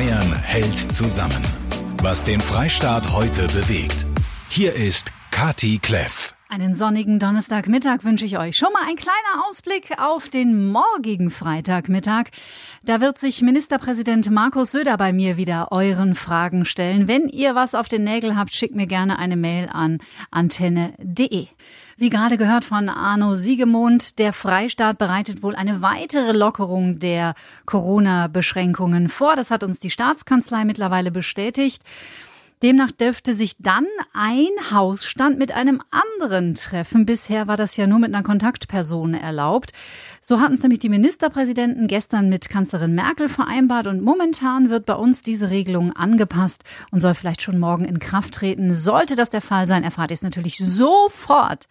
Bayern hält zusammen. Was den Freistaat heute bewegt. Hier ist Kati Kleff. Einen sonnigen Donnerstagmittag wünsche ich euch. Schon mal ein kleiner Ausblick auf den morgigen Freitagmittag. Da wird sich Ministerpräsident Markus Söder bei mir wieder euren Fragen stellen. Wenn ihr was auf den Nägeln habt, schickt mir gerne eine Mail an antenne.de. Wie gerade gehört von Arno Siegemund, der Freistaat bereitet wohl eine weitere Lockerung der Corona-Beschränkungen vor. Das hat uns die Staatskanzlei mittlerweile bestätigt. Demnach dürfte sich dann ein Hausstand mit einem anderen treffen. Bisher war das ja nur mit einer Kontaktperson erlaubt. So hatten es nämlich die Ministerpräsidenten gestern mit Kanzlerin Merkel vereinbart und momentan wird bei uns diese Regelung angepasst und soll vielleicht schon morgen in Kraft treten. Sollte das der Fall sein, erfahrt ihr es natürlich sofort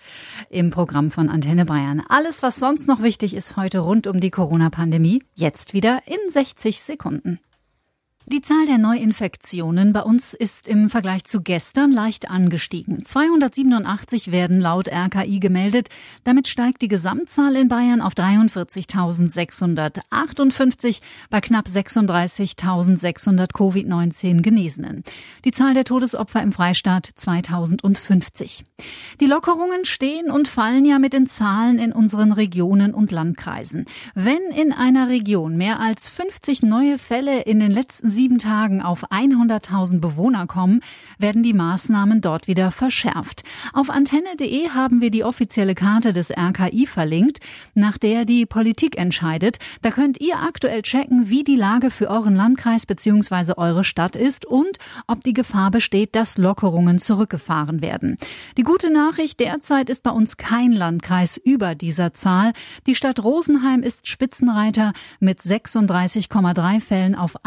im Programm von Antenne Bayern. Alles, was sonst noch wichtig ist heute rund um die Corona-Pandemie, jetzt wieder in 60 Sekunden. Die Zahl der Neuinfektionen bei uns ist im Vergleich zu gestern leicht angestiegen. 287 werden laut RKI gemeldet. Damit steigt die Gesamtzahl in Bayern auf 43.658 bei knapp 36.600 Covid-19 Genesenen. Die Zahl der Todesopfer im Freistaat 2050. Die Lockerungen stehen und fallen ja mit den Zahlen in unseren Regionen und Landkreisen. Wenn in einer Region mehr als 50 neue Fälle in den letzten sieben Tagen auf 100.000 Bewohner kommen, werden die Maßnahmen dort wieder verschärft. Auf antenne.de haben wir die offizielle Karte des RKI verlinkt, nach der die Politik entscheidet. Da könnt ihr aktuell checken, wie die Lage für euren Landkreis bzw. eure Stadt ist und ob die Gefahr besteht, dass Lockerungen zurückgefahren werden. Die gute Nachricht, derzeit ist bei uns kein Landkreis über dieser Zahl. Die Stadt Rosenheim ist Spitzenreiter mit 36,3 Fällen auf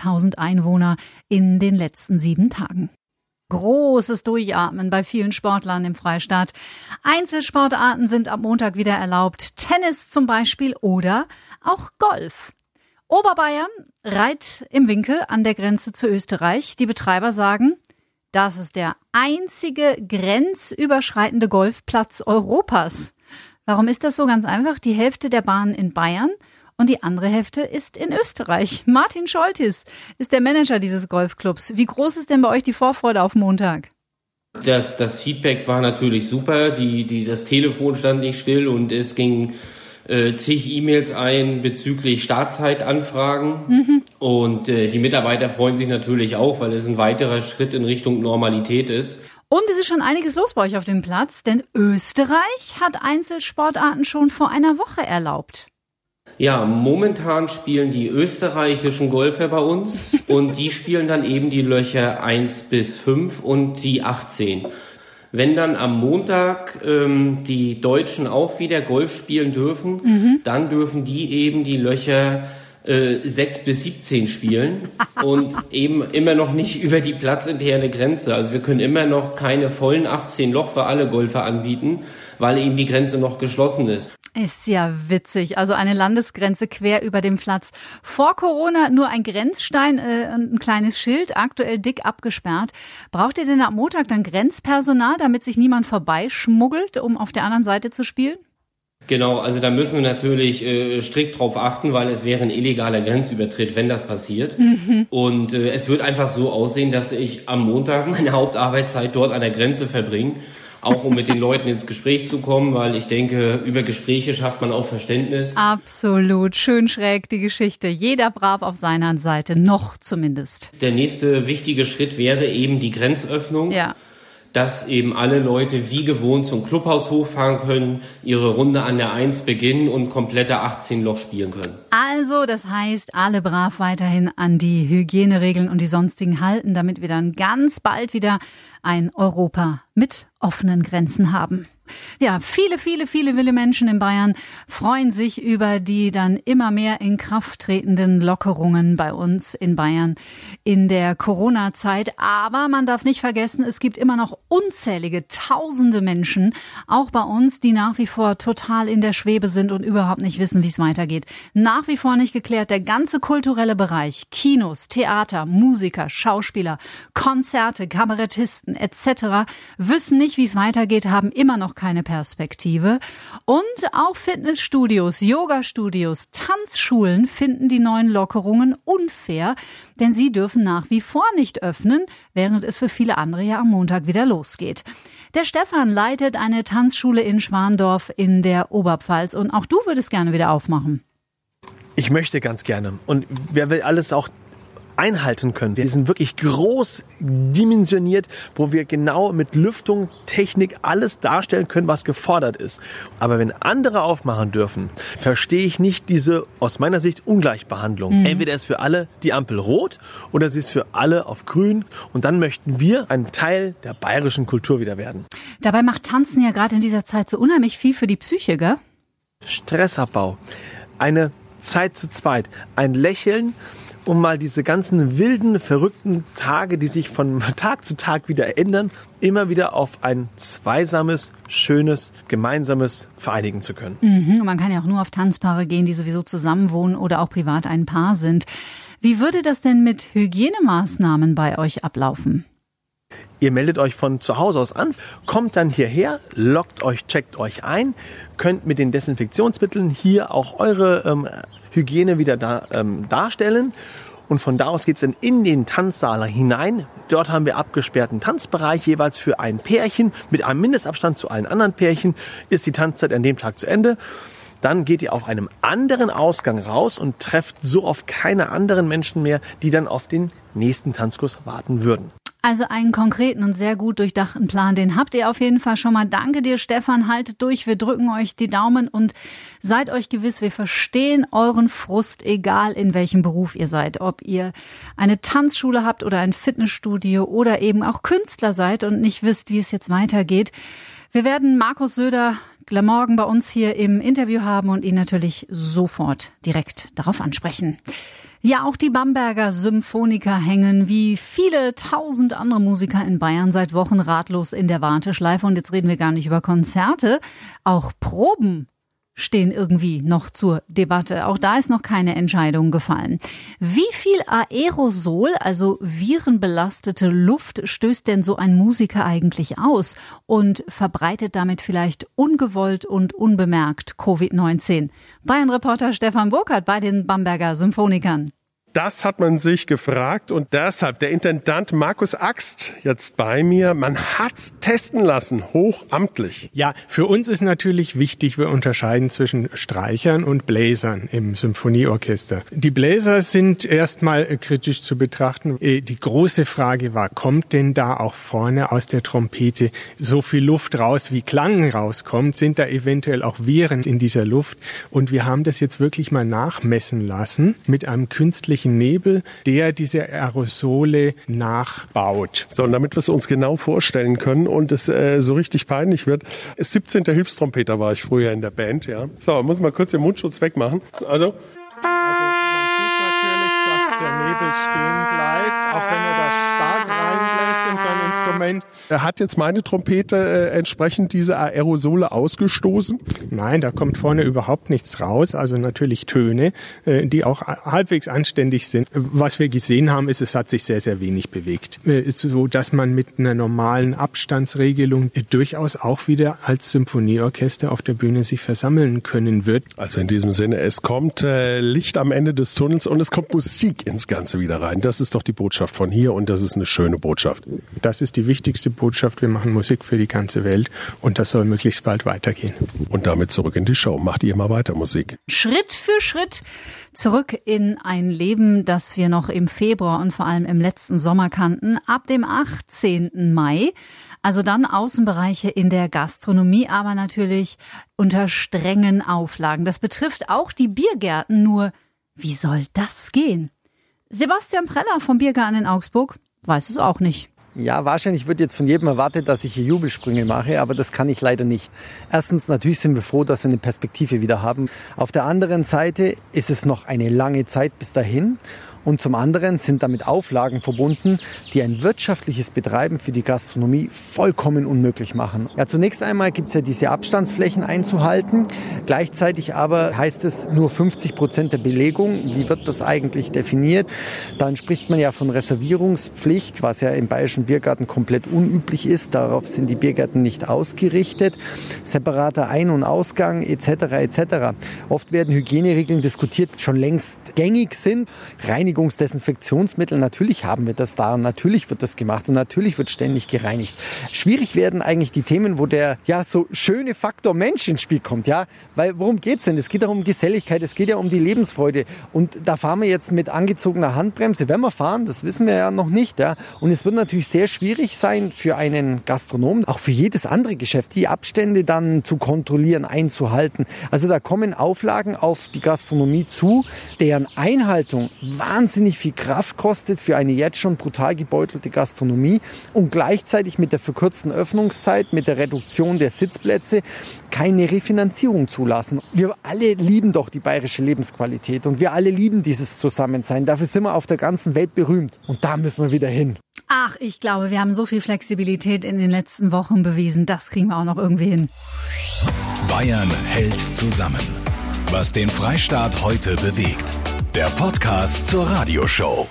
100.000 1000 Einwohner in den letzten sieben Tagen. Großes Durchatmen bei vielen Sportlern im Freistaat. Einzelsportarten sind ab Montag wieder erlaubt. Tennis zum Beispiel oder auch Golf. Oberbayern reiht im Winkel an der Grenze zu Österreich. Die Betreiber sagen, das ist der einzige grenzüberschreitende Golfplatz Europas. Warum ist das so ganz einfach? Die Hälfte der Bahnen in Bayern und die andere Hälfte ist in Österreich. Martin Scholtis ist der Manager dieses Golfclubs. Wie groß ist denn bei euch die Vorfreude auf Montag? Das, das Feedback war natürlich super. Die, die, das Telefon stand nicht still und es ging äh, zig E-Mails ein bezüglich Startzeitanfragen. Mhm. Und äh, die Mitarbeiter freuen sich natürlich auch, weil es ein weiterer Schritt in Richtung Normalität ist. Und es ist schon einiges los bei euch auf dem Platz, denn Österreich hat Einzelsportarten schon vor einer Woche erlaubt. Ja, momentan spielen die österreichischen Golfer bei uns und die spielen dann eben die Löcher 1 bis 5 und die 18. Wenn dann am Montag ähm, die Deutschen auch wieder Golf spielen dürfen, mhm. dann dürfen die eben die Löcher äh, 6 bis 17 spielen und eben immer noch nicht über die platzinterne Grenze. Also wir können immer noch keine vollen 18 Loch für alle Golfer anbieten, weil eben die Grenze noch geschlossen ist. Ist ja witzig. Also eine Landesgrenze quer über dem Platz. Vor Corona nur ein Grenzstein äh, und ein kleines Schild, aktuell dick abgesperrt. Braucht ihr denn am Montag dann Grenzpersonal, damit sich niemand vorbeischmuggelt, um auf der anderen Seite zu spielen? Genau, also da müssen wir natürlich äh, strikt drauf achten, weil es wäre ein illegaler Grenzübertritt, wenn das passiert. Mhm. Und äh, es wird einfach so aussehen, dass ich am Montag meine Hauptarbeitszeit dort an der Grenze verbringe auch um mit den Leuten ins Gespräch zu kommen, weil ich denke, über Gespräche schafft man auch Verständnis. Absolut, schön schräg die Geschichte. Jeder brav auf seiner Seite, noch zumindest. Der nächste wichtige Schritt wäre eben die Grenzöffnung. Ja dass eben alle Leute wie gewohnt zum Clubhaus hochfahren können, ihre Runde an der 1 beginnen und komplette 18 Loch spielen können. Also, das heißt, alle brav weiterhin an die Hygieneregeln und die sonstigen halten, damit wir dann ganz bald wieder ein Europa mit offenen Grenzen haben. Ja, viele, viele, viele wilde Menschen in Bayern freuen sich über die dann immer mehr in Kraft tretenden Lockerungen bei uns in Bayern in der Corona-Zeit. Aber man darf nicht vergessen, es gibt immer noch unzählige tausende Menschen, auch bei uns, die nach wie vor total in der Schwebe sind und überhaupt nicht wissen, wie es weitergeht. Nach wie vor nicht geklärt, der ganze kulturelle Bereich, Kinos, Theater, Musiker, Schauspieler, Konzerte, Kabarettisten etc. wissen nicht, wie es weitergeht, haben immer noch keine Perspektive. Und auch Fitnessstudios, Yoga-Studios, Tanzschulen finden die neuen Lockerungen unfair, denn sie dürfen nach wie vor nicht öffnen, während es für viele andere ja am Montag wieder losgeht. Der Stefan leitet eine Tanzschule in Schwandorf in der Oberpfalz und auch du würdest gerne wieder aufmachen. Ich möchte ganz gerne. Und wer will alles auch einhalten können. Wir sind wirklich groß dimensioniert, wo wir genau mit Lüftung, Technik alles darstellen können, was gefordert ist. Aber wenn andere aufmachen dürfen, verstehe ich nicht diese aus meiner Sicht Ungleichbehandlung. Mhm. Entweder ist für alle die Ampel rot oder sie ist für alle auf grün und dann möchten wir ein Teil der bayerischen Kultur wieder werden. Dabei macht Tanzen ja gerade in dieser Zeit so unheimlich viel für die Psyche, gell? Stressabbau, eine Zeit zu zweit, ein Lächeln, um mal diese ganzen wilden, verrückten Tage, die sich von Tag zu Tag wieder ändern, immer wieder auf ein zweisames, schönes, gemeinsames vereinigen zu können. Mhm, man kann ja auch nur auf Tanzpaare gehen, die sowieso zusammenwohnen oder auch privat ein Paar sind. Wie würde das denn mit Hygienemaßnahmen bei euch ablaufen? Ihr meldet euch von zu Hause aus an, kommt dann hierher, lockt euch, checkt euch ein, könnt mit den Desinfektionsmitteln hier auch eure ähm, Hygiene wieder da, ähm, darstellen. Und von da aus geht's dann in den Tanzsaal hinein. Dort haben wir abgesperrten Tanzbereich, jeweils für ein Pärchen. Mit einem Mindestabstand zu allen anderen Pärchen ist die Tanzzeit an dem Tag zu Ende. Dann geht ihr auf einem anderen Ausgang raus und trefft so auf keine anderen Menschen mehr, die dann auf den nächsten Tanzkurs warten würden. Also einen konkreten und sehr gut durchdachten Plan, den habt ihr auf jeden Fall schon mal. Danke dir, Stefan. Haltet durch. Wir drücken euch die Daumen und seid euch gewiss, wir verstehen euren Frust, egal in welchem Beruf ihr seid. Ob ihr eine Tanzschule habt oder ein Fitnessstudio oder eben auch Künstler seid und nicht wisst, wie es jetzt weitergeht. Wir werden Markus Söder morgen bei uns hier im Interview haben und ihn natürlich sofort direkt darauf ansprechen. Ja, auch die Bamberger Symphoniker hängen wie viele tausend andere Musiker in Bayern seit Wochen ratlos in der Warteschleife. Und jetzt reden wir gar nicht über Konzerte. Auch Proben stehen irgendwie noch zur Debatte. Auch da ist noch keine Entscheidung gefallen. Wie viel Aerosol, also virenbelastete Luft, stößt denn so ein Musiker eigentlich aus und verbreitet damit vielleicht ungewollt und unbemerkt Covid-19? Bayern-Reporter Stefan Burkhardt bei den Bamberger Symphonikern. Das hat man sich gefragt und deshalb der Intendant Markus Axt jetzt bei mir. Man hat's testen lassen, hochamtlich. Ja, für uns ist natürlich wichtig, wir unterscheiden zwischen Streichern und Bläsern im Symphonieorchester. Die Bläser sind erstmal kritisch zu betrachten. Äh, die große Frage war, kommt denn da auch vorne aus der Trompete so viel Luft raus, wie Klang rauskommt? Sind da eventuell auch Viren in dieser Luft? Und wir haben das jetzt wirklich mal nachmessen lassen mit einem künstlichen künstlichen Nebel, der diese Aerosole nachbaut. So, und damit wir es uns genau vorstellen können und es äh, so richtig peinlich wird, 17. Hilfstrompeter war ich früher in der Band, ja. So, muss mal kurz den Mundschutz wegmachen. Also. Also man sieht natürlich, dass der Nebel stehen bleibt, auch wenn er da sein Instrument. Hat jetzt meine Trompete äh, entsprechend diese Aerosole ausgestoßen? Nein, da kommt vorne überhaupt nichts raus. Also natürlich Töne, äh, die auch halbwegs anständig sind. Was wir gesehen haben, ist, es hat sich sehr, sehr wenig bewegt. Äh, so dass man mit einer normalen Abstandsregelung äh, durchaus auch wieder als Symphonieorchester auf der Bühne sich versammeln können wird. Also in diesem Sinne, es kommt äh, Licht am Ende des Tunnels und es kommt Musik ins Ganze wieder rein. Das ist doch die Botschaft von hier und das ist eine schöne Botschaft. Das ist die wichtigste Botschaft. Wir machen Musik für die ganze Welt und das soll möglichst bald weitergehen. Und damit zurück in die Show. Macht ihr mal weiter Musik. Schritt für Schritt zurück in ein Leben, das wir noch im Februar und vor allem im letzten Sommer kannten. Ab dem 18. Mai also dann Außenbereiche in der Gastronomie, aber natürlich unter strengen Auflagen. Das betrifft auch die Biergärten, nur wie soll das gehen? Sebastian Preller vom Biergarten in Augsburg weiß es auch nicht. Ja, wahrscheinlich wird jetzt von jedem erwartet, dass ich hier Jubelsprünge mache, aber das kann ich leider nicht. Erstens, natürlich sind wir froh, dass wir eine Perspektive wieder haben. Auf der anderen Seite ist es noch eine lange Zeit bis dahin. Und zum anderen sind damit Auflagen verbunden, die ein wirtschaftliches Betreiben für die Gastronomie vollkommen unmöglich machen. Ja, zunächst einmal gibt es ja diese Abstandsflächen einzuhalten. Gleichzeitig aber heißt es nur 50 Prozent der Belegung. Wie wird das eigentlich definiert? Dann spricht man ja von Reservierungspflicht, was ja im Bayerischen Biergarten komplett unüblich ist. Darauf sind die Biergärten nicht ausgerichtet. Separater Ein- und Ausgang etc. etc. Oft werden Hygieneregeln diskutiert, schon längst gängig sind. Reinigungsdesinfektionsmittel, natürlich haben wir das da und natürlich wird das gemacht und natürlich wird ständig gereinigt. Schwierig werden eigentlich die Themen, wo der ja so schöne Faktor Mensch ins Spiel kommt, ja, weil worum geht's denn? Es geht um Geselligkeit, es geht ja um die Lebensfreude und da fahren wir jetzt mit angezogener Handbremse, wenn wir fahren, das wissen wir ja noch nicht, ja, und es wird natürlich sehr schwierig sein für einen Gastronom, auch für jedes andere Geschäft, die Abstände dann zu kontrollieren, einzuhalten. Also da kommen Auflagen auf die Gastronomie zu, deren Einhaltung wahnsinnig viel Kraft kostet für eine jetzt schon brutal gebeutelte Gastronomie und gleichzeitig mit der verkürzten Öffnungszeit, mit der Reduktion der Sitzplätze keine Refinanzierung zulassen. Wir alle lieben doch die bayerische Lebensqualität und wir alle lieben dieses Zusammensein. Dafür sind wir auf der ganzen Welt berühmt und da müssen wir wieder hin. Ach, ich glaube, wir haben so viel Flexibilität in den letzten Wochen bewiesen. Das kriegen wir auch noch irgendwie hin. Bayern hält zusammen. Was den Freistaat heute bewegt. Der Podcast zur Radioshow.